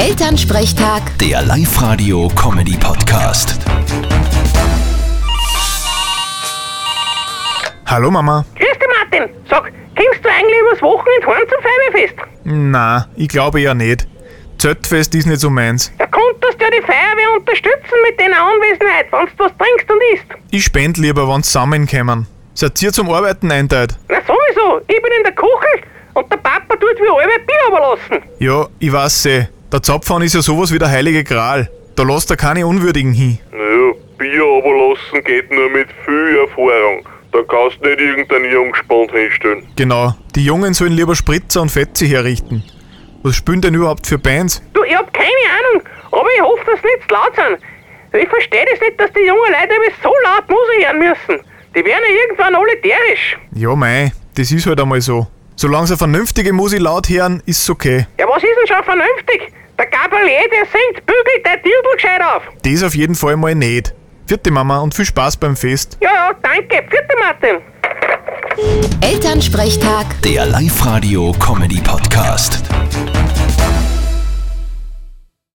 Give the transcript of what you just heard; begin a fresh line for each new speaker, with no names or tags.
Elternsprechtag,
Der Live-Radio-Comedy-Podcast.
Hallo Mama.
Grüß dich, Martin. Sag, kommst du eigentlich übers Wochenende heim zum Feuerwehrfest?
Na, ich glaube eher nicht. Zeltfest ist nicht so meins.
Da konntest du ja die Feuerwehr unterstützen mit deiner Anwesenheit, wenn du was trinkst und isst.
Ich spend lieber, wenn's zusammenkommen. Seid ihr zum Arbeiten einteilt?
Na sowieso, ich bin in der Kuchel und der Papa tut wie alle Bier überlassen.
Ja, ich weiß eh. Der Zapfhahn ist ja sowas wie der heilige Gral. Da lässt er keine Unwürdigen hin.
Naja, Bier runterlassen geht nur mit viel Erfahrung. Da kannst du nicht irgendeinen Jungspund hinstellen.
Genau. Die Jungen sollen lieber Spritzer und Fetze herrichten. Was spielen denn überhaupt für Bands?
Du, ich hab keine Ahnung, aber ich hoffe, dass sie nicht zu laut sind. Ich verstehe das nicht, dass die jungen Leute immer so laut Musik hören müssen. Die werden ja irgendwann alle derisch.
Ja, mei, das ist halt einmal so. Solange sie vernünftige Musik laut hören, ist's okay.
Ja, was ist denn schon vernünftig? Der Gabriel, der singt, bügelt der Dirndl gescheit auf.
Das auf jeden Fall mal nicht. Vierte Mama und viel Spaß beim Fest.
Ja, ja, danke. Vierte Martin.
Elternsprechtag.
Der Live-Radio-Comedy-Podcast.